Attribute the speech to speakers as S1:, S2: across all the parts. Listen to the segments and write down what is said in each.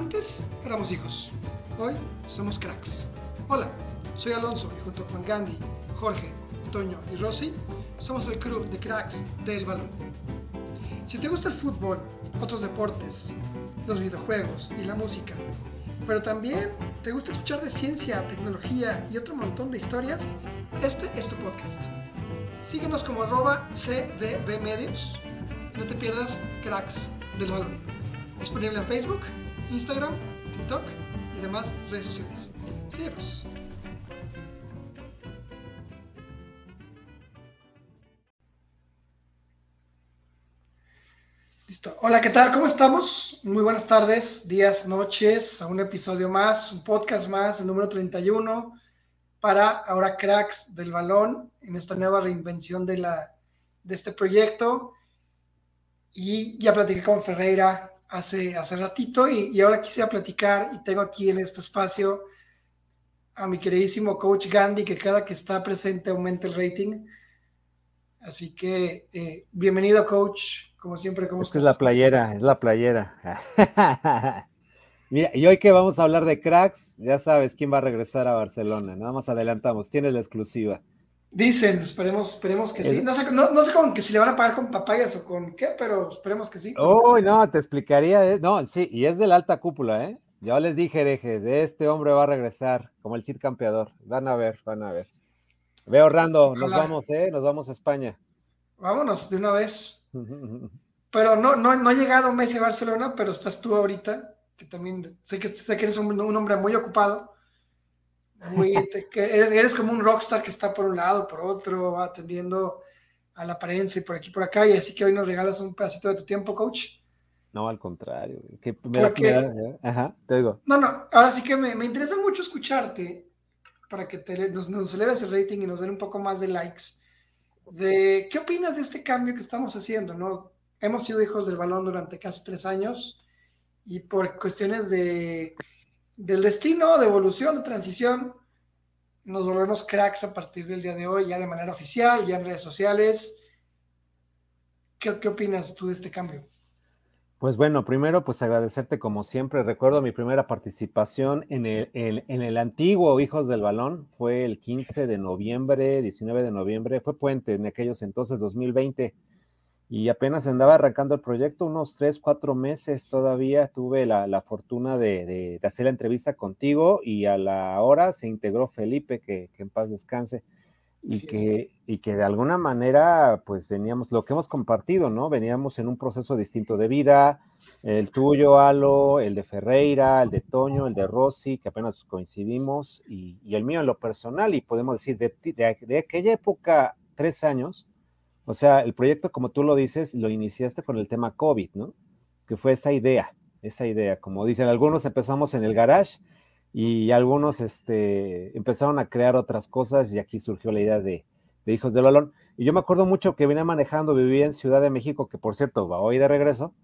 S1: Antes éramos hijos, hoy somos cracks. Hola, soy Alonso y junto con Gandhi, Jorge, Toño y Rosy somos el club de cracks del balón. Si te gusta el fútbol, otros deportes, los videojuegos y la música, pero también te gusta escuchar de ciencia, tecnología y otro montón de historias, este es tu podcast. Síguenos como arroba cdbmedios y no te pierdas cracks del balón. Disponible en Facebook, Instagram, TikTok y demás redes sociales. Síguenos. Listo. Hola, ¿qué tal? ¿Cómo estamos? Muy buenas tardes, días, noches, a un episodio más, un podcast más, el número 31, para ahora cracks del balón, en esta nueva reinvención de, la, de este proyecto. Y ya platiqué con Ferreira hace, hace ratito y, y ahora quisiera platicar y tengo aquí en este espacio a mi queridísimo coach Gandhi, que cada que está presente aumenta el rating. Así que eh, bienvenido, coach. Como siempre, ¿cómo
S2: Esta es la playera, es la playera. Mira, y hoy que vamos a hablar de cracks, ya sabes quién va a regresar a Barcelona. Nada más adelantamos, tienes la exclusiva.
S1: Dicen, esperemos, esperemos que sí. No sé, no, no sé con que si le van a pagar con papayas o con qué, pero esperemos que sí.
S2: Uy, no, te explicaría. eh, No, sí, y es de la alta cúpula, ¿eh? Ya les dije, herejes, este hombre va a regresar como el Cid campeador. Van a ver, van a ver. Veo, Rando, nos vamos, ¿eh? Nos vamos a España.
S1: Vámonos de una vez. Pero no, no, no ha llegado Messi a Barcelona, pero estás tú ahorita, que también sé que, sé que eres un, un hombre muy ocupado. Muy, te- que eres, eres como un rockstar que está por un lado, por otro, atendiendo a la prensa y por aquí por acá, y así que hoy nos regalas un pedacito de tu tiempo, coach.
S2: No, al contrario. que me da-
S1: Porque-
S2: me da- ¿eh? Ajá, te digo.
S1: No, no, ahora sí que me, me interesa mucho escucharte para que te, nos, nos eleves el rating y nos den un poco más de likes. De, ¿Qué opinas de este cambio que estamos haciendo? ¿no? Hemos sido hijos del balón durante casi tres años y por cuestiones de, del destino, de evolución, de transición, nos volvemos cracks a partir del día de hoy, ya de manera oficial, ya en redes sociales. ¿Qué, qué opinas tú de este cambio?
S2: Pues bueno, primero pues agradecerte como siempre. Recuerdo mi primera participación en el, en- en el antiguo Hijos del Balón, fue el 15 de noviembre, 19 de noviembre, fue puente en aquellos entonces, 2020, y apenas andaba arrancando el proyecto, unos tres, cuatro meses todavía tuve la, la fortuna de, de- de hacer la entrevista contigo y a la hora se integró Felipe, que, que en paz descanse y que, y que de alguna manera, pues veníamos, lo que hemos compartido, ¿no? Veníamos en un proceso distinto de vida, el tuyo, Alo, el de Ferreira, el de Toño, el de Rossi, que apenas coincidimos, y, y el mío en lo personal, y podemos decir, de, de aquella época, tres años, o sea, el proyecto, como tú lo dices, lo iniciaste con el tema COVID, ¿no? Que fue esa idea, esa idea, como dicen, algunos empezamos en el garage, y algunos este, empezaron a crear otras cosas y aquí surgió la idea de, de Hijos del Balón. Y yo me acuerdo mucho que venía manejando, vivía en Ciudad de México, que por cierto, va hoy de regreso,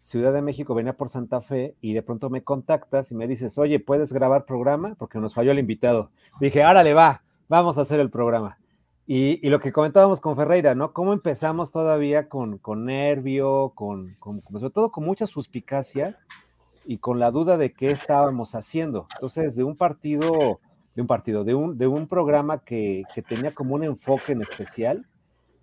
S2: Ciudad de México, venía por Santa Fe y de pronto me contactas y me dices, oye, ¿puedes grabar programa? Porque nos falló el invitado. Dije, árale, va, vamos a hacer el programa. Y, lo que comentábamos con Ferreira, ¿no? Cómo empezamos todavía con, nervio, con, sobre todo con mucha suspicacia y con la duda de qué estábamos haciendo. Entonces, de un partido, de un partido, de un, de un programa que, tenía como un enfoque en especial,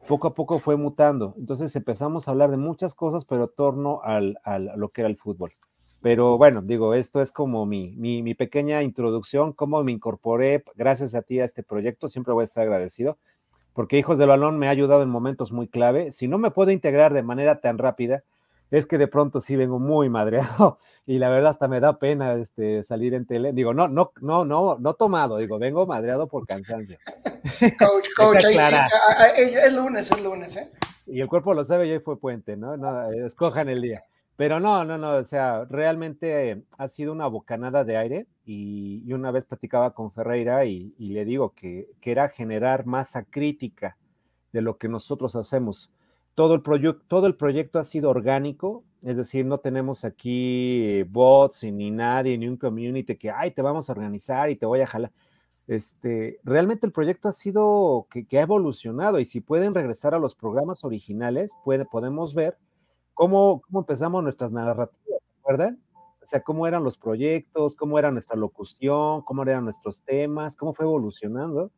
S2: poco a poco fue mutando. Entonces empezamos a hablar de muchas cosas, pero torno al, al- a lo que era el fútbol. Pero bueno, digo, esto es como mi, mi, mi pequeña introducción, cómo me incorporé gracias a ti a este proyecto. Siempre voy a estar agradecido, porque Hijos del Balón me ha ayudado en momentos muy clave. Si no me puedo integrar de manera tan rápida, es que de pronto sí vengo muy madreado y la verdad hasta me da pena este, salir en tele. Digo, no, no, no, no, no tomado, digo, vengo madreado por cansancio.
S1: Coach, coach, ahí sí, es lunes, es lunes, ¿eh?
S2: Y el cuerpo lo sabe y hoy fue puente, ¿no? no escojan el día. Pero no, no, no, o sea, realmente ha sido una bocanada de aire y, y una vez platicaba con Ferreira y, y le digo que, que era generar masa crítica de lo que nosotros hacemos. Todo el, todo el proyecto ha sido orgánico, es decir, no tenemos aquí bots y ni nadie, ni un community que, ay, te vamos a organizar y te voy a jalar. Este, realmente el proyecto ha sido que, que ha evolucionado y si pueden regresar a los programas originales, puede, podemos ver cómo, cómo empezamos nuestras narrativas, ¿recuerdan? sea, cómo eran los proyectos, cómo era nuestra locución, cómo eran nuestros temas, cómo fue evolucionando.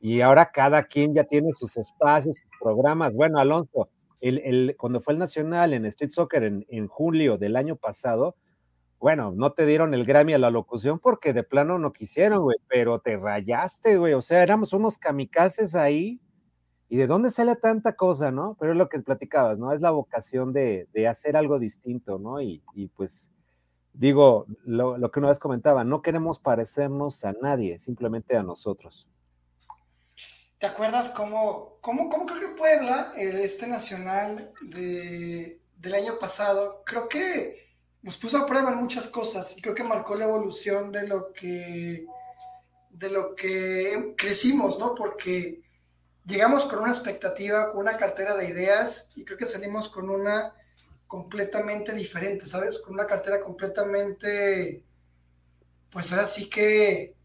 S2: Y ahora cada quien ya tiene sus espacios, sus programas. Bueno, Alonso, el, cuando fue el Nacional en Street Soccer en, en julio del año pasado, bueno, no te dieron el Grammy a la locución porque de plano no quisieron, güey, pero te rayaste, güey. O sea, éramos unos kamikazes ahí. ¿Y de dónde sale tanta cosa, no? Pero es lo que platicabas, ¿no? Es la vocación de, hacer algo distinto, ¿no? Y, pues, digo, lo, lo, que una vez comentaba, no queremos parecernos a nadie, simplemente a nosotros.
S1: ¿Te acuerdas cómo, cómo, cómo creo que Puebla, el este nacional de, del año pasado, creo que nos puso a prueba en muchas cosas y creo que marcó la evolución de lo que de lo que crecimos, ¿no? Porque llegamos con una expectativa, con una cartera de ideas y creo que salimos con una completamente diferente, ¿sabes? Con una cartera completamente, pues ahora sí que,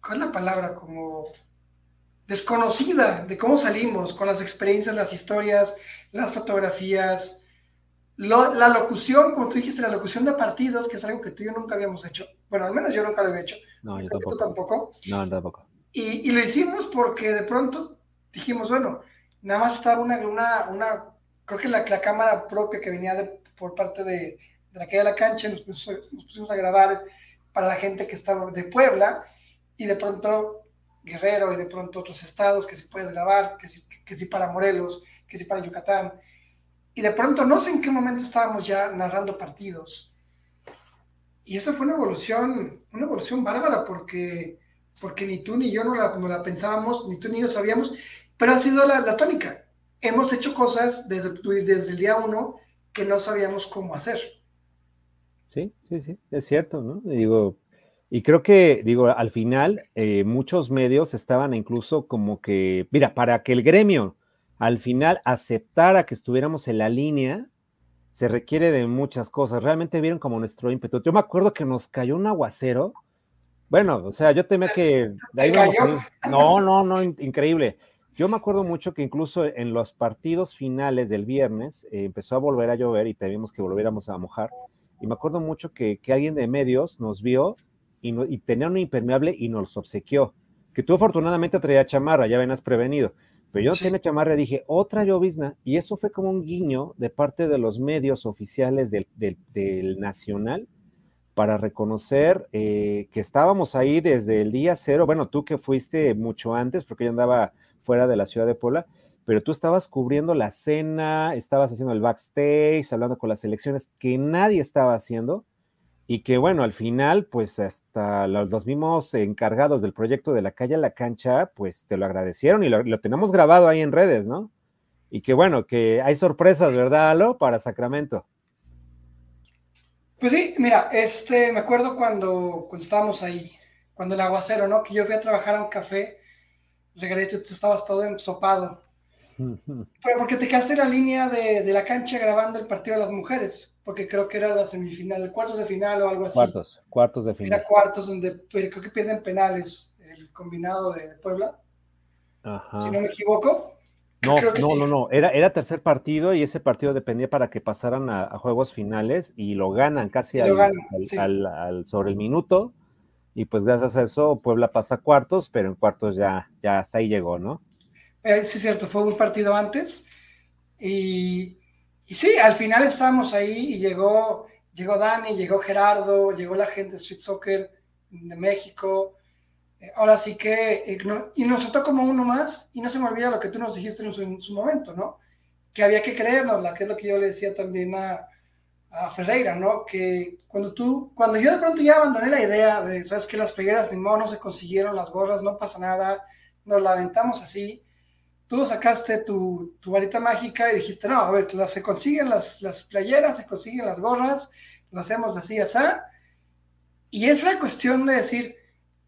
S1: ¿cuál es la palabra? Como desconocida de cómo salimos, con las experiencias, las historias, las fotografías, la locución, como tú dijiste, la locución de partidos, que es algo que tú y yo nunca habíamos hecho. Bueno, al menos yo nunca lo había hecho.
S2: No, yo tampoco.
S1: tampoco.
S2: No, tampoco.
S1: Y, y, lo hicimos porque de pronto dijimos, bueno, nada más estaba una, una, una creo que la, la cámara propia que venía de, por parte de, de la calle de la cancha, nos, nos pusimos a grabar para la gente que estaba de Puebla, y de pronto Guerrero y de pronto otros estados que si puedes grabar, que si, que si para Morelos, que si para Yucatán y de pronto no sé en qué momento estábamos ya narrando partidos. Y esa fue una evolución, una evolución bárbara porque, porque ni tú ni yo no la, la pensábamos, ni tú ni yo sabíamos, pero ha sido la, tónica. Hemos hecho cosas desde, desde el día uno que no sabíamos cómo hacer.
S2: Sí, sí, sí, es cierto, ¿no? Digo, y creo que, digo, al final eh, muchos medios estaban incluso como que, mira, para que el gremio al final aceptar que estuviéramos en la línea se requiere de muchas cosas. Realmente vieron como nuestro ímpetu. Yo me acuerdo que nos cayó un aguacero. Bueno, o sea, yo temía que... no, no, no, increíble. Yo me acuerdo mucho que incluso en los partidos finales del viernes eh, empezó a volver a llover y teníamos que volviéramos a mojar. Y me acuerdo mucho que, alguien de medios nos vio y, y, tenía un impermeable y nos obsequió. Que tú afortunadamente traía chamarra, ya venías prevenido. Pero yo sí. tenía chamarra dije, otra llovizna. Y eso fue como un guiño de parte de los medios oficiales del, Nacional para reconocer eh, que estábamos ahí desde el día cero. Bueno, tú que fuiste mucho antes, porque yo andaba fuera de la ciudad de Puebla, pero tú estabas cubriendo la cena, estabas haciendo el backstage, hablando con las elecciones que nadie estaba haciendo y que bueno, al final, pues hasta los, mismos encargados del proyecto de la calle a la cancha, pues te lo agradecieron y lo, tenemos grabado ahí en redes, ¿no? Y que bueno, que hay sorpresas, ¿verdad, Alo? Para Sacramento.
S1: Pues sí, mira, este, me acuerdo cuando, cuando estábamos ahí, cuando el aguacero, ¿no? Que yo fui a trabajar a un café, regresé, tú estabas todo ensopado. Pero porque te quedaste en la línea de, de la cancha grabando el partido de las mujeres porque creo que era la semifinal, cuartos de final o algo así.
S2: Cuartos, cuartos de final.
S1: Era cuartos donde creo que pierden penales el combinado de Puebla. Ajá. Si no me equivoco.
S2: No, no, no, no, era, era tercer partido y ese partido dependía para que pasaran a, juegos finales y lo ganan casi al, sobre el minuto y pues gracias a eso Puebla pasa a cuartos, pero en cuartos ya, ya hasta ahí llegó, ¿no?
S1: Eh, sí, es cierto, fue un partido antes y y sí, al final estábamos ahí y llegó, llegó Dani, llegó Gerardo, llegó la gente de Street Soccer de México. Eh, ahora sí que, eh, y nos trató como uno más, y no se me olvida lo que tú nos dijiste en su, momento, ¿no? Que había que creernos, que es lo que yo le decía también a, a Ferreira, ¿no? Que cuando tú, cuando yo de pronto ya abandoné la idea de, sabes que las pegueras ni modo no se consiguieron, las gorras, no pasa nada, nos la aventamos así, tú sacaste tu, tu, varita mágica y dijiste, no, a ver, se consiguen las, las playeras, se consiguen las gorras, lo hacemos así, así. Y es la cuestión de decir,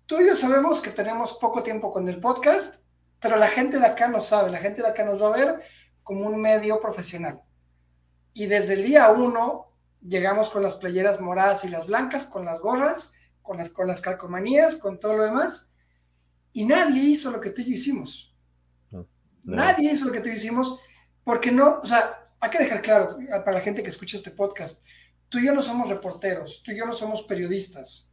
S1: tú y yo sabemos que tenemos poco tiempo con el podcast, pero la gente de acá no sabe, la gente de acá nos va a ver como un medio profesional. Y desde el día uno llegamos con las playeras moradas y las blancas, con las gorras, con las, con las calcomanías, con todo lo demás, y nadie hizo lo que tú y yo hicimos Nadie hizo lo que tú hicimos, porque no, o sea, hay que dejar claro para la gente que escucha este podcast, tú y yo no somos reporteros, tú y yo no somos periodistas.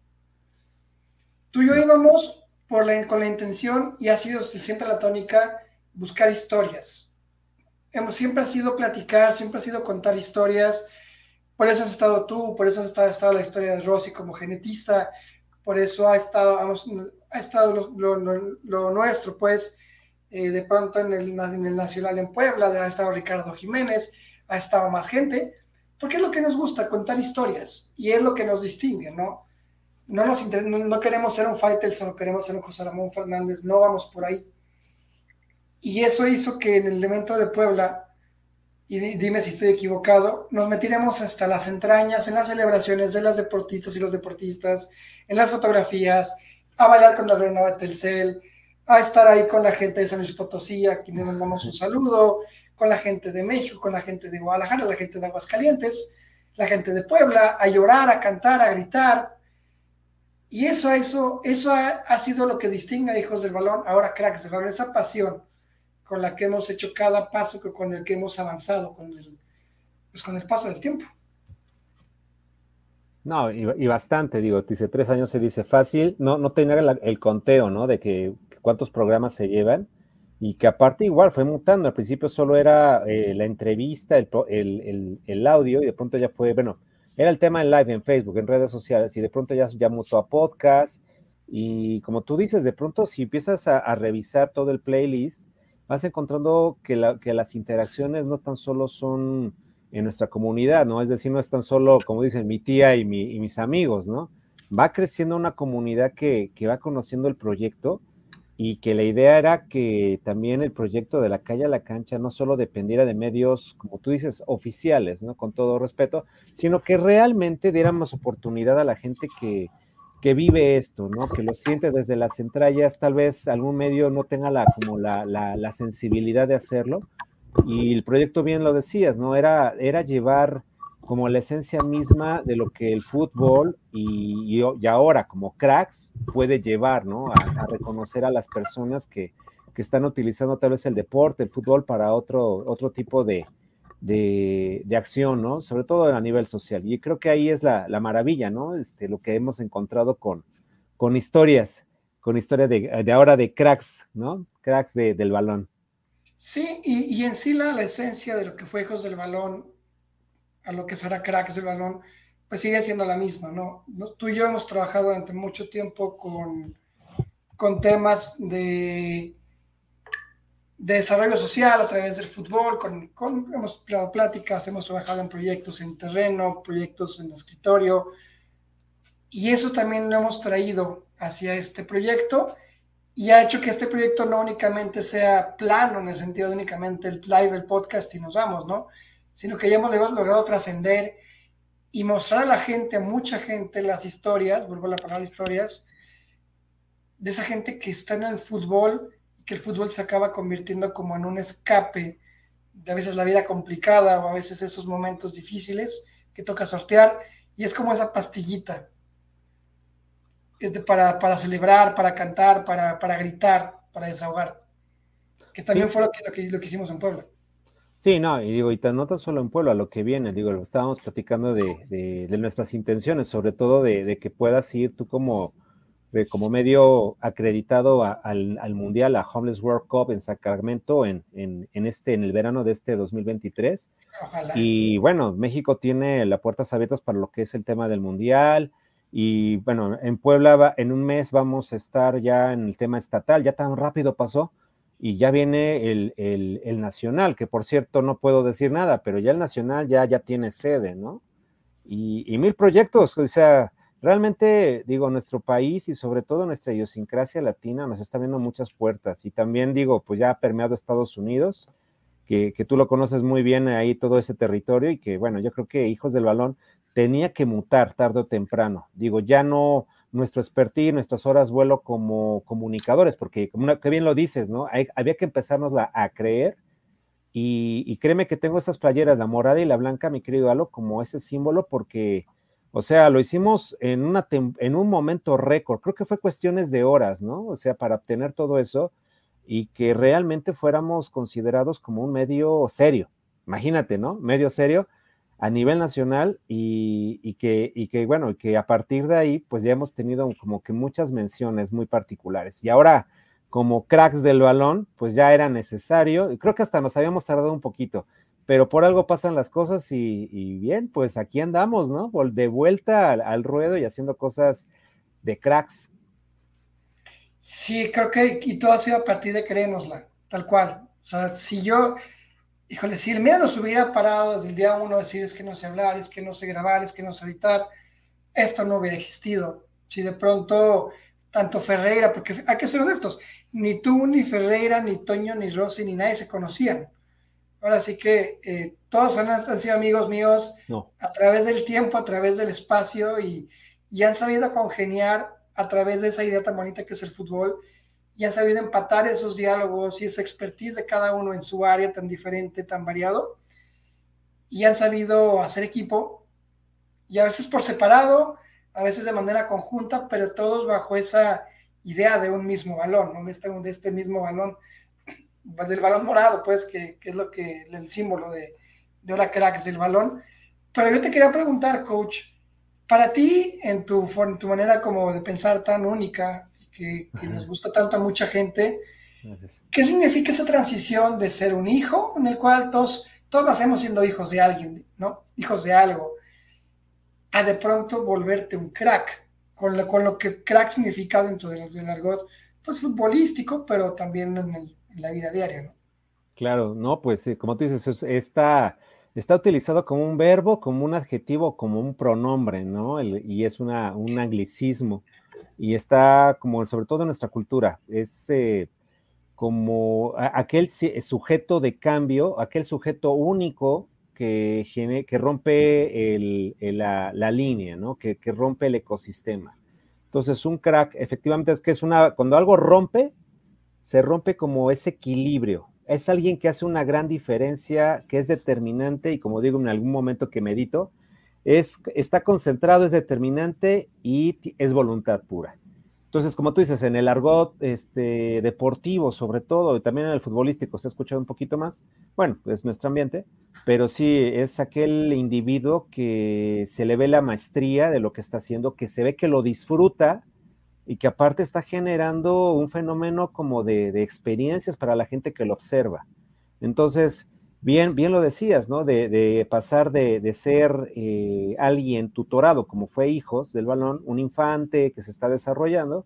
S1: Tú y yo íbamos con la intención, y ha sido siempre la tónica, buscar historias. Hemos, siempre ha sido platicar, siempre ha sido contar historias. Por eso has estado tú, por eso has estado, estado la historia de Rosy como genetista, por eso ha estado, ha estado lo, nuestro, pues, eh, de pronto en el, en el Nacional en Puebla, ha estado Ricardo Jiménez, ha estado más gente, porque es lo que nos gusta, contar historias, y es lo que nos distingue, ¿no? No, nos no, queremos ser un fighter, solo queremos ser un José Ramón Fernández, no vamos por ahí. Y eso hizo que en el elemento de Puebla, y dime si estoy equivocado, nos metiremos hasta las entrañas en las celebraciones de las deportistas y los deportistas, en las fotografías, a bailar con la reina de Telcel, a estar ahí con la gente de San Luis Potosí, a quienes mandamos un saludo, con la gente de México, con la gente de Guadalajara, la gente de Aguascalientes, la gente de Puebla, a llorar, a cantar, a gritar. Y eso, eso, eso ha, sido lo que distingue a Hijos del Balón, ahora cracks esa pasión con la que hemos hecho cada paso, con el que hemos avanzado, con el, pues con el paso del tiempo.
S2: No, y, bastante, digo, dice tres años se dice fácil, no, no tener el, el conteo, ¿no? De que cuántos programas se llevan y que aparte igual fue mutando. Al principio solo era eh, la entrevista, el, audio, y de pronto ya fue, bueno, era el tema en live en Facebook, en redes sociales, y de pronto ya, ya mutó a podcast. Y como tú dices, de pronto si empiezas a, revisar todo el playlist, vas encontrando que, la, que, las interacciones no tan solo son en nuestra comunidad, ¿no? Es decir, no es tan solo, como dicen, mi tía y, mi, y mis amigos, ¿no? Va creciendo una comunidad que, que va conociendo el proyecto y que la idea era que también el proyecto de la calle a la cancha no solo dependiera de medios, como tú dices, oficiales, ¿no? Con todo respeto, sino que realmente diéramos oportunidad a la gente que, que vive esto, ¿no? Que lo siente desde las entrañas, tal vez algún medio no tenga la, como la, la, sensibilidad de hacerlo. Y el proyecto bien lo decías, ¿no? Era, era llevar como la esencia misma de lo que el fútbol y, y, ahora como cracks puede llevar, ¿no? A, reconocer a las personas que, que, están utilizando tal vez el deporte, el fútbol para otro, otro tipo de, de, de, acción, ¿no? Sobre todo a nivel social. Y creo que ahí es la, la maravilla, ¿no? Este, lo que hemos encontrado con, con historias, con historias de, ahora de cracks, ¿no? Cracks de, del balón.
S1: Sí, y, y en sí la, la esencia de lo que fue Hijos del Balón a lo que será cracks del balón, pues sigue siendo la misma, ¿no? Tú y yo hemos trabajado durante mucho tiempo con, con temas de, de desarrollo social a través del fútbol, con, con, hemos dado pláticas, hemos trabajado en proyectos en terreno, proyectos en escritorio, y eso también lo hemos traído hacia este proyecto y ha hecho que este proyecto no únicamente sea plano en el sentido de únicamente el live, el podcast y nos vamos, ¿no? Sino que ya hemos logrado trascender y mostrar a la gente, a mucha gente, las historias, vuelvo a la palabra historias, de esa gente que está en el fútbol y que el fútbol se acaba convirtiendo como en un escape de a veces la vida complicada o a veces esos momentos difíciles que toca sortear y es como esa pastillita para, para celebrar, para cantar, para, para gritar, para desahogar, que también fue lo que, lo que, lo que hicimos en Puebla.
S2: Sí, no, y digo, y tan no tan solo en Puebla, lo que viene, digo, estábamos platicando de, nuestras intenciones, sobre todo de, que puedas ir tú como, como medio acreditado al, Mundial, a Homeless World Cup en Sacramento en, este, en el verano de este 2023. Ojalá. Y bueno, México tiene las puertas abiertas para lo que es el tema del Mundial. Y bueno, en Puebla en un mes vamos a estar ya en el tema estatal, ya tan rápido pasó y ya viene el, el, Nacional, que por cierto no puedo decir nada, pero ya el Nacional ya, ya tiene sede, ¿no? Y, mil proyectos, o sea, realmente digo, nuestro país y sobre todo nuestra idiosincrasia latina nos está abriendo muchas puertas y también digo, pues ya ha permeado Estados Unidos, que, que tú lo conoces muy bien ahí todo ese territorio y que bueno, yo creo que Hijos del Balón tenía que mutar tarde o temprano, digo, ya no nuestro expertise, nuestras horas vuelo como comunicadores, porque como que bien lo dices, ¿no? había que empezarnos a creer y, créeme que tengo esas playeras, la morada y la blanca, mi querido Alo, como ese símbolo, porque, o sea, lo hicimos en, una en un momento récord, creo que fue cuestiones de horas, ¿no? O sea, para obtener todo eso y que realmente fuéramos considerados como un medio serio, imagínate, ¿no? Medio serio a nivel nacional y, que, y que, bueno, que a partir de ahí, pues ya hemos tenido como que muchas menciones muy particulares. Y ahora, como cracks del balón, pues ya era necesario, creo que hasta nos habíamos tardado un poquito, pero por algo pasan las cosas y, bien, pues aquí andamos, ¿no? De vuelta al, ruedo y haciendo cosas de cracks.
S1: Sí, creo que y todo ha sido a partir de creérnosla, tal cual. O sea, si yo, híjole, si el miedo nos hubiera parado desde el día uno, decir es que no sé hablar, es que no sé grabar, es que no sé editar, esto no hubiera existido. Si de pronto, tanto Ferreira, porque hay que ser honestos, ni tú, ni Ferreira, ni Toño, ni Rossi, ni nadie se conocían. Ahora sí que eh, todos han, sido amigos míos a través del tiempo, a través del espacio y, y han sabido congeniar a través de esa idea tan bonita que es el fútbol y ha sabido empatar esos diálogos y esa expertise de cada uno en su área tan diferente, tan variado, y han sabido hacer equipo, y a veces por separado, a veces de manera conjunta, pero todos bajo esa idea de un mismo balón, este, de este mismo balón, del balón morado, pues, que, es lo que, el símbolo de, de Hola Cracks del balón. Pero yo te quería preguntar, coach, para ti, en tu, en tu manera como de pensar tan única, que, nos gusta tanto a mucha gente. ¿Qué significa esa transición de ser un hijo en el cual todos, todos nacemos siendo hijos de alguien, ¿no? Hijos de algo, a de pronto volverte un crack, con lo, con lo que crack significa dentro del, del argot, pues futbolístico, pero también en, la vida diaria, ¿no?
S2: Claro, no, pues como tú dices, está, está utilizado como un verbo, como un adjetivo, como un pronombre, ¿no? y es una, un anglicismo y está como sobre todo en nuestra cultura, es eh, como aquel sujeto de cambio, aquel sujeto único que, que rompe la, línea. Que, rompe el ecosistema. Entonces, un crack, efectivamente, es que es una, cuando algo rompe, se rompe como ese equilibrio. Es alguien que hace una gran diferencia, que es determinante y como digo en algún momento que medito, es, está concentrado, es determinante y es voluntad pura. Entonces, como tú dices, en el argot este, deportivo, sobre todo, y también en el futbolístico, se ha escuchado un poquito más. Bueno, es nuestro ambiente, pero sí es aquel individuo que se le ve la maestría de lo que está haciendo, que se ve que lo disfruta y que aparte está generando un fenómeno como de, de experiencias para la gente que lo observa. Entonces, bien, bien lo decías, ¿no? De, pasar de, ser eh, alguien tutorado, como fue Hijos del Balón, un infante que se está desarrollando.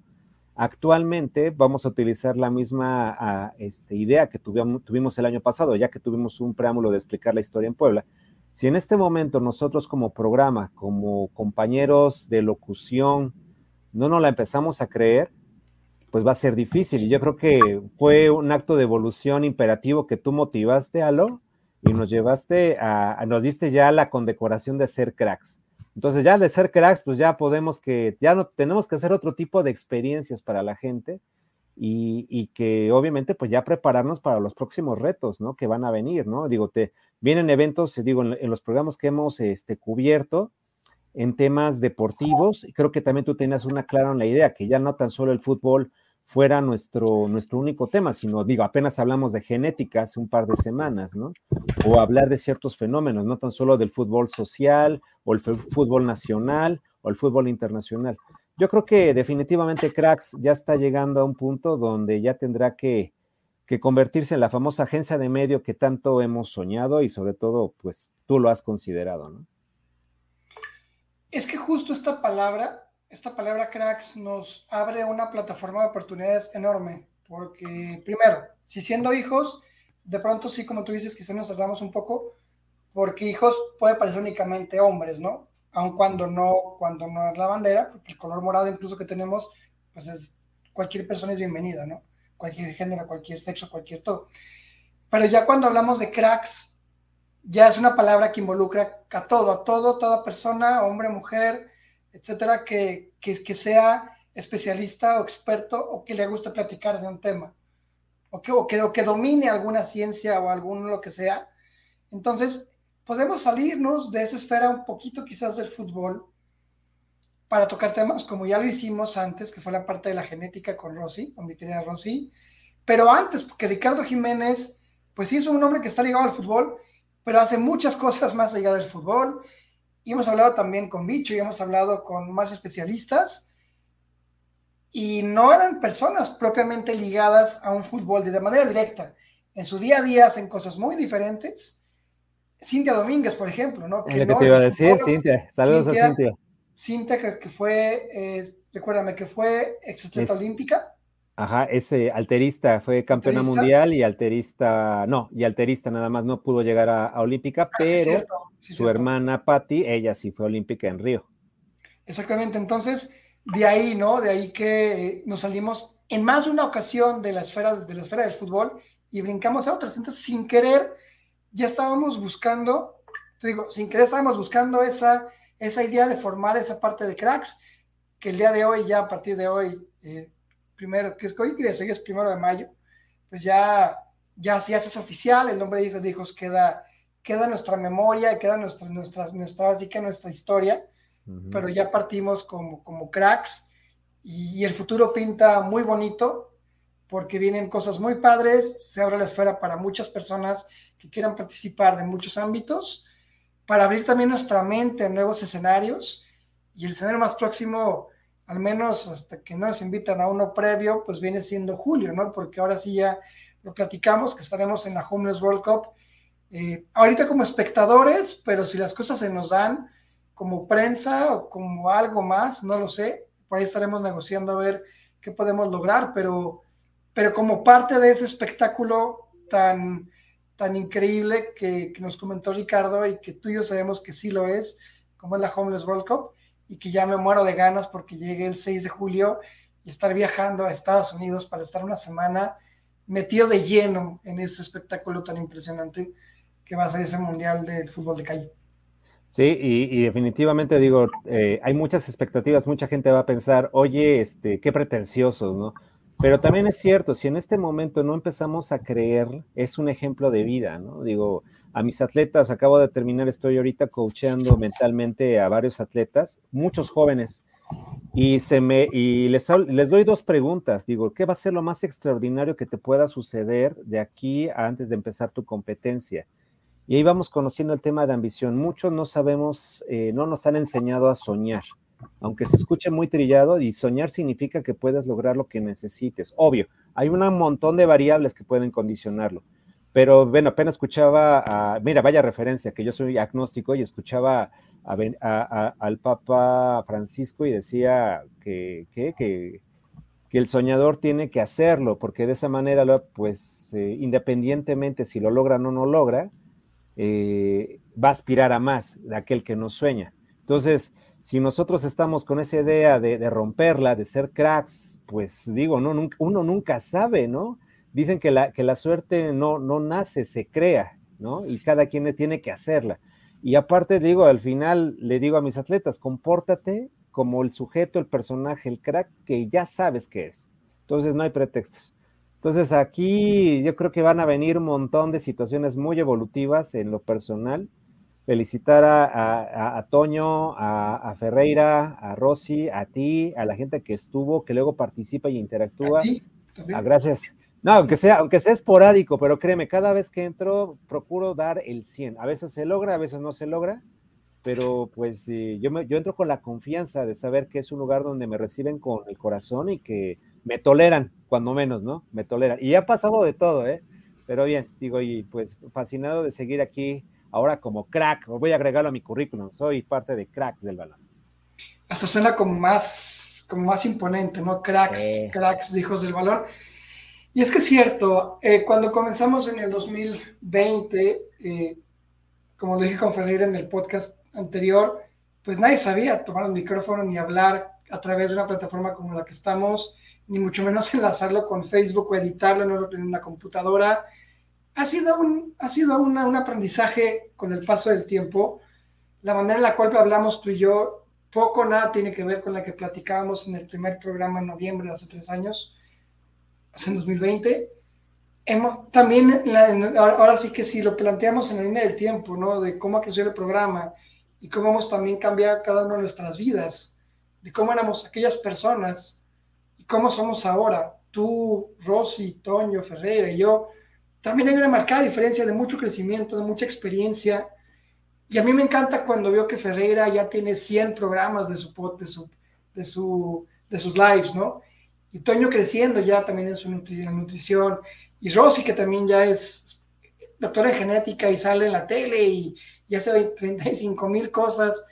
S2: Actualmente vamos a utilizar la misma ah, este, idea que tuvimos, el año pasado, ya que tuvimos un preámbulo de explicar la historia en Puebla. Si en este momento nosotros como programa, como compañeros de locución, no nos la empezamos a creer, pues va a ser difícil. Y yo creo que fue un acto de evolución imperativo que tú motivaste, Alo, y nos llevaste a, nos diste ya la condecoración de ser cracks. Entonces ya de ser cracks, pues ya podemos que, ya no, tenemos que hacer otro tipo de experiencias para la gente y, que obviamente pues ya prepararnos para los próximos retos, ¿no? Que van a venir, ¿no? Digo, te vienen eventos, digo, en, los programas que hemos este, cubierto en temas deportivos, creo que también tú tenías una clara en la idea, que ya no tan solo el fútbol fuera nuestro, nuestro único tema, sino, digo, apenas hablamos de genética hace un par de semanas, ¿no? O hablar de ciertos fenómenos, no tan solo del fútbol social o el fútbol nacional o el fútbol internacional. Yo creo que definitivamente Cracks ya está llegando a un punto donde ya tendrá que, que convertirse en la famosa agencia de medio que tanto hemos soñado y sobre todo, pues tú lo has considerado, ¿no?
S1: Es que justo esta palabra esta palabra cracks nos abre una plataforma de oportunidades enorme, porque primero, si siendo hijos, de pronto sí, como tú dices, quizás nos tardamos un poco, porque hijos puede parecer únicamente hombres, ¿no? Aun cuando no, cuando no es la bandera, porque el color morado incluso que tenemos, pues es, cualquier persona es bienvenida, ¿no? Cualquier género, cualquier sexo, cualquier todo. Pero ya cuando hablamos de cracks, ya es una palabra que involucra a todo, a todo, toda persona, hombre, mujer, etcétera, que, que, sea especialista o experto o que le guste platicar de un tema, o que, o que, o que domine alguna ciencia o algún lo que sea. Entonces, podemos salirnos de esa esfera un poquito quizás del fútbol para tocar temas como ya lo hicimos antes, que fue la parte de la genética con Rosy, con mi querida Rosy, pero antes, porque Ricardo Jiménez, pues sí es un hombre que está ligado al fútbol pero hace muchas cosas más allá del fútbol. Y hemos hablado también con Bicho y hemos hablado con más especialistas. Y no eran personas propiamente ligadas a un fútbol de manera directa. En su día a día hacen cosas muy diferentes. Cintia Domínguez, por ejemplo, ¿no?
S2: Que lo que te iba a decir, Cintia. Saludos a Cintia.
S1: Cintia, que, fue, eh, recuérdame, que fue exatleta olímpica.
S2: Ajá, ese alterista, fue campeona mundial y alterista, no, y alterista nada más no pudo llegar a, olímpica, ah, pero su hermana Patti, ella sí fue olímpica en Río.
S1: Exactamente, entonces de ahí, ¿no? De ahí que nos salimos en más de una ocasión de la esfera, de la esfera del fútbol y brincamos a otras. Entonces, sin querer, ya estábamos buscando, te digo, sin querer estábamos buscando esa, esa idea de formar esa parte de cracks, que el día de hoy, ya a partir de hoy, eh, primero, que es hoy, que hoy es primero de mayo, pues ya, ya si haces oficial, el nombre de hijos de hijos queda, queda nuestra memoria, queda nuestra, nuestra, nuestra, así que nuestra historia, pero ya partimos como, como cracks y, el futuro pinta muy bonito porque vienen cosas muy padres, se abre la esfera para muchas personas que quieran participar de muchos ámbitos, para abrir también nuestra mente a nuevos escenarios y el escenario más próximo al menos hasta que nos invitan a uno previo, pues viene siendo julio, ¿no? Porque ahora sí ya lo platicamos, que estaremos en la Homeless World Cup. Eh, ahorita como espectadores, pero si las cosas se nos dan como prensa o como algo más, no lo sé, por ahí estaremos negociando a ver qué podemos lograr, pero, pero como parte de ese espectáculo tan, tan increíble que, que nos comentó Ricardo y que tú y yo sabemos que sí lo es, como es la Homeless World Cup, y que ya me muero de ganas porque llegue el 6 de julio y estar viajando a Estados Unidos para estar una semana metido de lleno en ese espectáculo tan impresionante que va a ser ese Mundial del Fútbol de Calle.
S2: Sí, y, definitivamente digo, eh, hay muchas expectativas, mucha gente va a pensar, oye, este, qué pretenciosos, ¿no? Pero también es cierto, si en este momento no empezamos a creer, es un ejemplo de vida, ¿no? Digo, a mis atletas, acabo de terminar, estoy ahorita coachando mentalmente a varios atletas, muchos jóvenes, y, se me, y les, les doy dos preguntas. Digo, ¿qué va a ser lo más extraordinario que te pueda suceder de aquí a antes de empezar tu competencia? Y ahí vamos conociendo el tema de ambición. Muchos no sabemos, eh, no nos han enseñado a soñar, aunque se escuche muy trillado, y soñar significa que puedes lograr lo que necesites. Obvio, hay un montón de variables que pueden condicionarlo pero bueno, apenas escuchaba, mira, vaya referencia, que yo soy agnóstico y escuchaba al Papa Francisco y decía que, que, el soñador tiene que hacerlo, porque de esa manera, pues, eh, independientemente si lo logra o no lo logra, eh, va a aspirar a más de aquel que no sueña. Entonces, si nosotros estamos con esa idea de, romperla, de ser cracks, pues digo, no, uno nunca sabe, ¿no? Dicen que la, que la suerte no, no nace, se crea, ¿no? Y cada quien tiene que hacerla. Y aparte digo, al final le digo a mis atletas, compórtate como el sujeto, el personaje, el crack que ya sabes que es. Entonces no hay pretextos. Entonces aquí yo creo que van a venir un montón de situaciones muy evolutivas en lo personal. Felicitar a, a, Toño, a, Ferreira, a Rosy, a ti, a la gente que estuvo, que luego participa y interactúa. ¿A gracias. No, aunque sea, aunque sea esporádico, pero créeme, cada vez que entro procuro dar el 100. A veces se logra, a veces no se logra, pero pues yo, me, yo entro con la confianza de saber que es un lugar donde me reciben con el corazón y que me toleran, cuando menos, ¿no? Me toleran. Y ha pasado de todo, ¿eh? Pero bien, digo, y pues fascinado de seguir aquí ahora como crack. Voy a agregarlo a mi currículum, soy parte de cracks del balón.
S1: Hasta suena como más, como más imponente, ¿no? Cracks, cracks de hijos del balón. Y es que es cierto, eh, cuando comenzamos en el 2020, eh, como lo dije con Ferreira en el podcast anterior, pues nadie sabía tomar un micrófono ni hablar a través de una plataforma como la que estamos, ni mucho menos enlazarlo con Facebook o editarlo en una computadora. Ha sido un, ha sido un aprendizaje con el paso del tiempo. La manera en la cual hablamos tú y yo, poco nada tiene que ver con la que platicábamos en el primer programa en noviembre hace tres años en 2020. Hemos, también, ahora sí que si lo planteamos en la línea del tiempo, ¿no? De cómo ha crecido el programa y cómo hemos también cambiado cada una de nuestras vidas, de cómo éramos aquellas personas y cómo somos ahora. Tú, Rosy, Toño, Ferreira y yo, también hay una marcada diferencia de mucho crecimiento, de mucha experiencia. Y a mí me encanta cuando veo que Ferreira ya tiene 100 programas de su, de su, de su, de sus lives, ¿no? Y Toño creciendo ya también en su nutrición. Y Rosy, que también ya es doctora en genética y sale en la tele y, y hace 35 mil cosas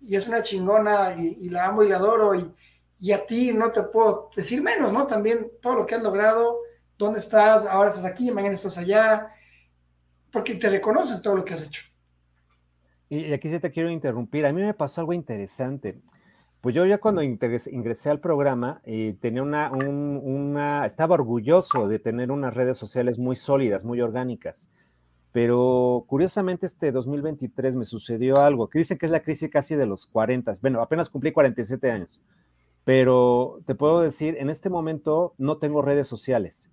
S1: y es una chingona y, la amo y la adoro y, y, a ti no te puedo decir menos, ¿no? También todo lo que has logrado, dónde estás, ahora estás aquí, mañana estás allá, porque te reconocen todo lo que has hecho.
S2: Y aquí sí te quiero interrumpir, a mí me pasó algo interesante. Pues yo ya cuando ingresé, al programa eh, tenía una, estaba orgulloso de tener unas redes sociales muy sólidas, muy orgánicas. Pero curiosamente este 2023 me sucedió algo, que dicen que es la crisis casi de los 40. Bueno, apenas cumplí 47 años. Pero te puedo decir, en este momento no tengo redes sociales.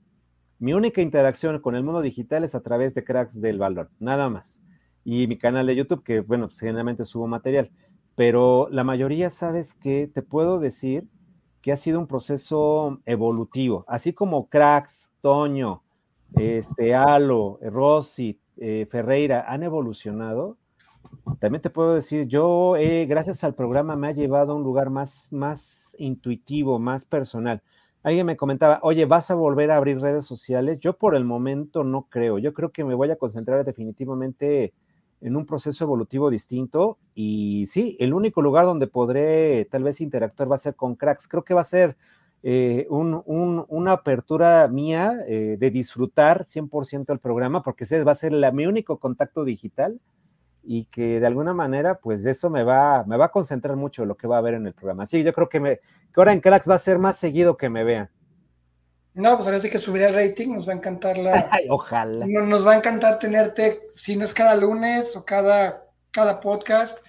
S2: Mi única interacción con el mundo digital es a través de Cracks del Valor, nada más. Y mi canal de YouTube, que bueno, pues, generalmente subo material. Pero la mayoría, sabes que te puedo decir que ha sido un proceso evolutivo. Así como Cracks, Toño, este, Alo, Rossi, eh, Ferreira han evolucionado, también te puedo decir, yo gracias al programa me ha llevado a un lugar más, más intuitivo, más personal. Alguien me comentaba, oye, ¿vas a volver a abrir redes sociales? Yo por el momento no creo. Yo creo que me voy a concentrar definitivamente en un proceso evolutivo distinto. Y sí, el único lugar donde podré tal vez interactuar va a ser con cracks. Creo que va a ser eh, una apertura mía eh, de disfrutar 100% el programa, porque ese va a ser la, mi único contacto digital y que de alguna manera, pues eso me va, me va a concentrar mucho lo que va a haber en el programa. Sí, yo creo que, me, que ahora en Cracks va a ser más seguido que me vean.
S1: No, pues ahora sí que subirá el rating, nos va a encantar la...
S2: ojalá.
S1: Nos va a encantar tenerte, si no es cada lunes o cada, cada podcast,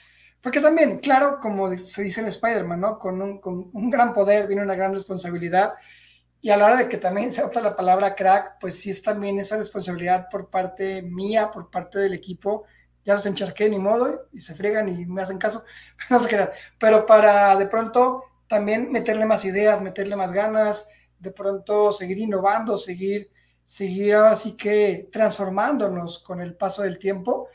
S1: porque también, claro, como se dice en Spider-Man, ¿no? Con un, con un, gran poder viene una gran responsabilidad. Y a la hora de que también se adopta la palabra crack, pues sí es también esa responsabilidad por parte mía, por parte del equipo. Ya los encharqué, ni modo, y se friegan y me hacen caso, no se crean. Pero para de pronto también meterle más ideas, meterle más ganas, de pronto seguir innovando, seguir, seguir ahora sí que transformándonos con el paso del tiempo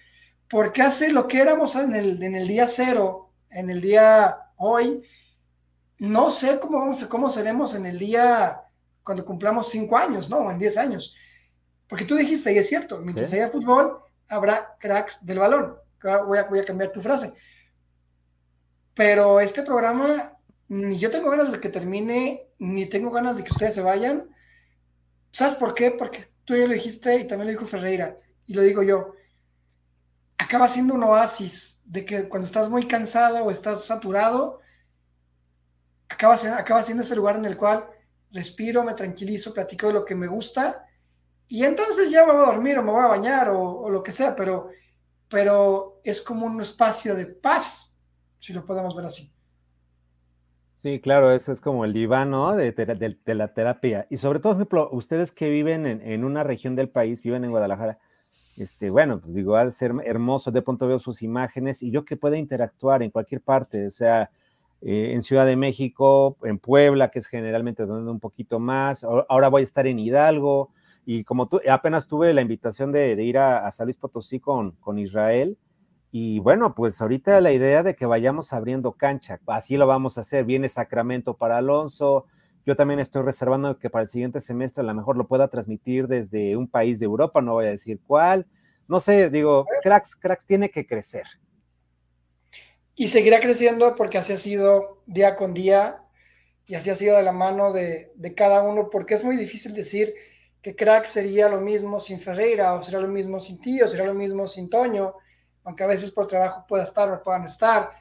S1: porque hace lo que éramos en el, en el día cero, en el día hoy, no sé cómo, vamos, cómo seremos en el día cuando cumplamos cinco años, ¿no? O en diez años. Porque tú dijiste, y es cierto, mientras haya fútbol, habrá cracks del balón. Voy a, voy a cambiar tu frase. Pero este programa, ni yo tengo ganas de que termine, ni tengo ganas de que ustedes se vayan. ¿Sabes por qué? Porque tú ya lo dijiste y también lo dijo Ferreira, y lo digo yo acaba siendo un oasis de que cuando estás muy cansado o estás saturado, acaba, acaba siendo ese lugar en el cual respiro, me tranquilizo, platico de lo que me gusta y entonces ya me voy a dormir o me voy a bañar o, lo que sea, pero, pero es como un espacio de paz, si lo podemos ver así.
S2: Sí, claro, eso es como el diván, ¿no? De, de, la terapia. Y sobre todo, por ejemplo, ustedes que viven en, en, una región del país, viven en Guadalajara, este, bueno, pues digo, al ser hermoso, de pronto veo sus imágenes y yo que pueda interactuar en cualquier parte, o sea, eh, en Ciudad de México, en Puebla, que es generalmente donde un poquito más, ahora voy a estar en Hidalgo, y como tú, apenas tuve la invitación de, ir a, San Luis Potosí con, con Israel, y bueno, pues ahorita la idea de que vayamos abriendo cancha, así lo vamos a hacer, viene Sacramento para Alonso, yo también estoy reservando que para el siguiente semestre a lo mejor lo pueda transmitir desde un país de Europa, no voy a decir cuál. No sé, digo, cracks, cracks tiene que crecer.
S1: Y seguirá creciendo porque así ha sido día con día y así ha sido de la mano de, cada uno, porque es muy difícil decir que crack sería lo mismo sin Ferreira, o sería lo mismo sin Tío, o sería lo mismo sin Toño, aunque a veces por trabajo pueda estar o puedan estar.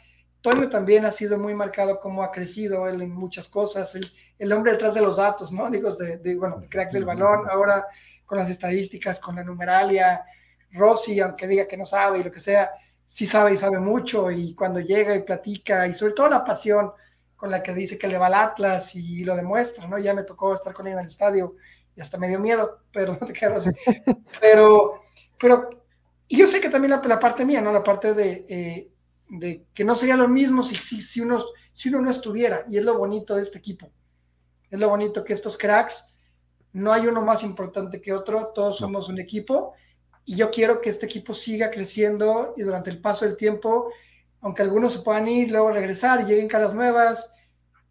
S1: Toño también ha sido muy marcado como ha crecido él en muchas cosas. Él, el hombre detrás de los datos, ¿no? Digo, de, bueno, cracks del balón, ahora con las estadísticas, con la numeralia, Rossi, aunque diga que no sabe y lo que sea, sí sabe y sabe mucho, y cuando llega y platica, y sobre todo la pasión con la que dice que le va al Atlas y lo demuestra, ¿no? Ya me tocó estar con ella en el estadio y hasta me dio miedo, pero no te quedas así. Pero, pero, y yo sé que también la, parte mía, ¿no? La parte de, eh, de que no sería lo mismo si, si, si, uno, si uno no estuviera, y es lo bonito de este equipo. Es lo bonito que estos cracks no hay uno más importante que otro, todos somos un equipo. Y yo quiero que este equipo siga creciendo y durante el paso del tiempo, aunque algunos se puedan ir, luego regresar y lleguen caras nuevas,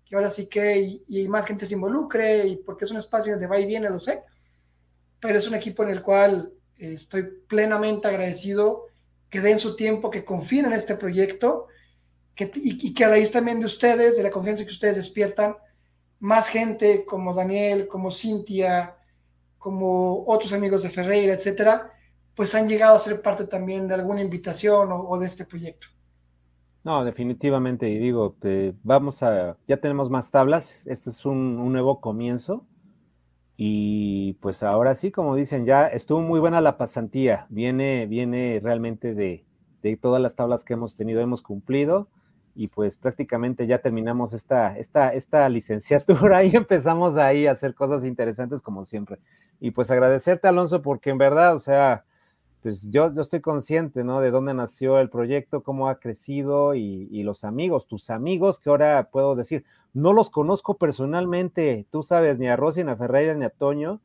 S1: que ahora sí que y, más gente se involucre y porque es un espacio donde va y viene, lo sé, pero es un equipo en el cual estoy plenamente agradecido que den su tiempo, que confíen en este proyecto que, y, y, que a raíz también de ustedes, de la confianza que ustedes despiertan, más gente como Daniel, como Cintia, como otros amigos de Ferreira, etcétera, pues han llegado a ser parte también de alguna invitación o, de este proyecto.
S2: No, definitivamente, y digo, vamos a, ya tenemos más tablas, este es un, nuevo comienzo, y pues ahora sí, como dicen, ya estuvo muy buena la pasantía, viene, viene realmente de, de todas las tablas que hemos tenido, hemos cumplido, y pues prácticamente ya terminamos esta, esta, esta licenciatura y empezamos ahí a hacer cosas interesantes como siempre. Y pues agradecerte, Alonso, porque en verdad, o sea, pues yo, yo estoy consciente, ¿no? De dónde nació el proyecto, cómo ha crecido y, y, los amigos, tus amigos, que ahora puedo decir, no los conozco personalmente, tú sabes, ni a Rosy, ni a Ferreira, ni a Toño,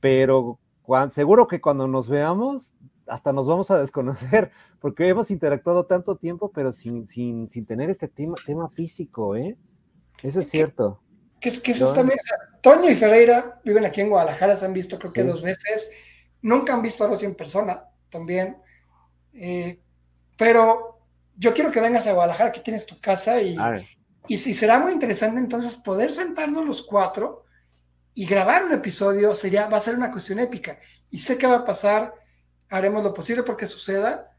S2: pero seguro que cuando nos veamos hasta nos vamos a desconocer, porque hemos interactuado tanto tiempo, pero sin, sin, sin tener este tema, tema físico, ¿eh? Eso es, cierto.
S1: Que, es, que eso también, Toño y Ferreira viven aquí en Guadalajara, se han visto creo que dos veces, nunca han visto algo así en persona también, eh, pero yo quiero que vengas a Guadalajara, aquí tienes tu casa y, y si será muy interesante entonces poder sentarnos los cuatro y grabar un episodio sería, va a ser una cuestión épica. Y sé que va a pasar haremos lo posible porque suceda.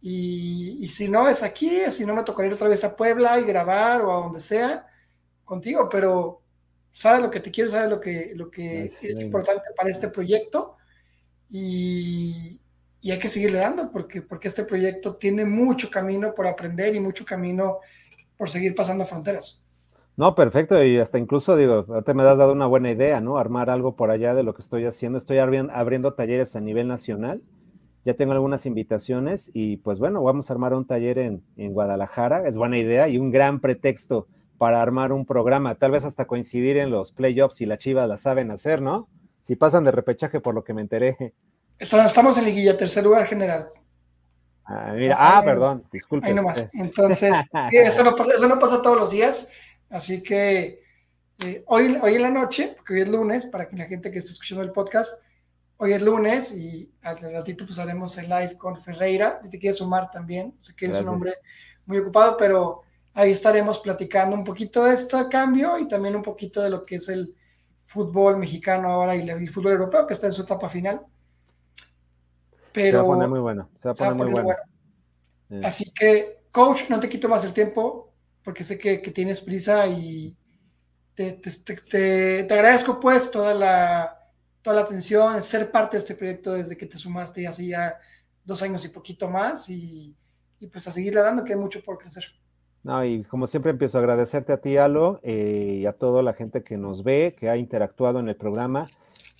S1: Y, si no es aquí, si no me tocaría ir otra vez a Puebla y grabar o a donde sea contigo, pero sabes lo que te quiero, sabes lo que, lo que es. importante para este proyecto y, hay que seguirle dando porque, porque este proyecto tiene mucho camino por aprender y mucho camino por seguir pasando fronteras.
S2: No, perfecto, y hasta incluso digo, ahorita me has dado una buena idea, ¿no? Armar algo por allá de lo que estoy haciendo. Estoy abriendo talleres a nivel nacional ya tengo algunas invitaciones y pues bueno, vamos a armar un taller en, Guadalajara, es buena idea y un gran pretexto para armar un programa, tal vez hasta coincidir en los playoffs y la Chivas la saben hacer, ¿no? Si pasan de repechaje por lo que me enteré.
S1: Estamos en liguilla, tercer lugar general.
S2: Ah, mira, ah, perdón, disculpe.
S1: Ahí nomás. Entonces, eso, no pasa, eso no pasa todos los días, así que eh, hoy, hoy en la noche, porque hoy es lunes, para que la gente que esté escuchando el podcast, Hoy es lunes y al ratito pues haremos el live con Ferreira. Si te quieres sumar también, sé que eres un hombre muy ocupado, pero ahí estaremos platicando un poquito de este cambio y también un poquito de lo que es el fútbol mexicano ahora y el fútbol europeo que está en su etapa final. Pero,
S2: se va a poner muy bueno, se va a poner, muy bueno.
S1: Así que, coach, no te quito más el tiempo porque sé que, tienes prisa y te, te, te agradezco pues toda la la atención, ser parte de este proyecto desde que te sumaste hace ya dos años y poquito más y, pues a seguirle dando que hay mucho por crecer.
S2: No, y como siempre empiezo a agradecerte a ti, Alo, eh, y a toda la gente que nos ve, que ha interactuado en el programa,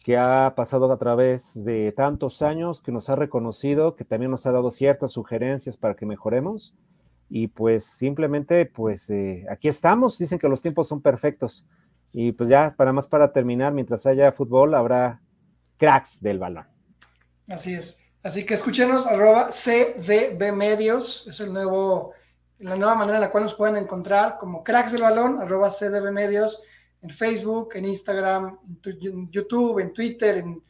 S2: que ha pasado a través de tantos años, que nos ha reconocido, que también nos ha dado ciertas sugerencias para que mejoremos. Y pues simplemente, pues eh, aquí estamos. Dicen que los tiempos son perfectos. Y pues ya, para más para terminar, mientras haya fútbol, habrá cracks del balón.
S1: Así es. Así que escúchenos, arroba CDB Medios, es el nuevo, la nueva manera en la cual nos pueden encontrar como cracks del balón, arroba CDB Medios, en Facebook, en Instagram, en YouTube, en Twitter, en,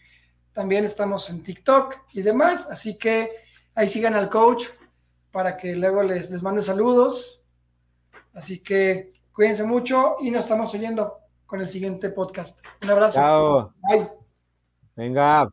S1: también estamos en TikTok y demás. Así que ahí sigan al coach para que luego les, les mande saludos. Así que cuídense mucho y nos estamos oyendo con el siguiente podcast. Un abrazo.
S2: Chao. Bye. Venga.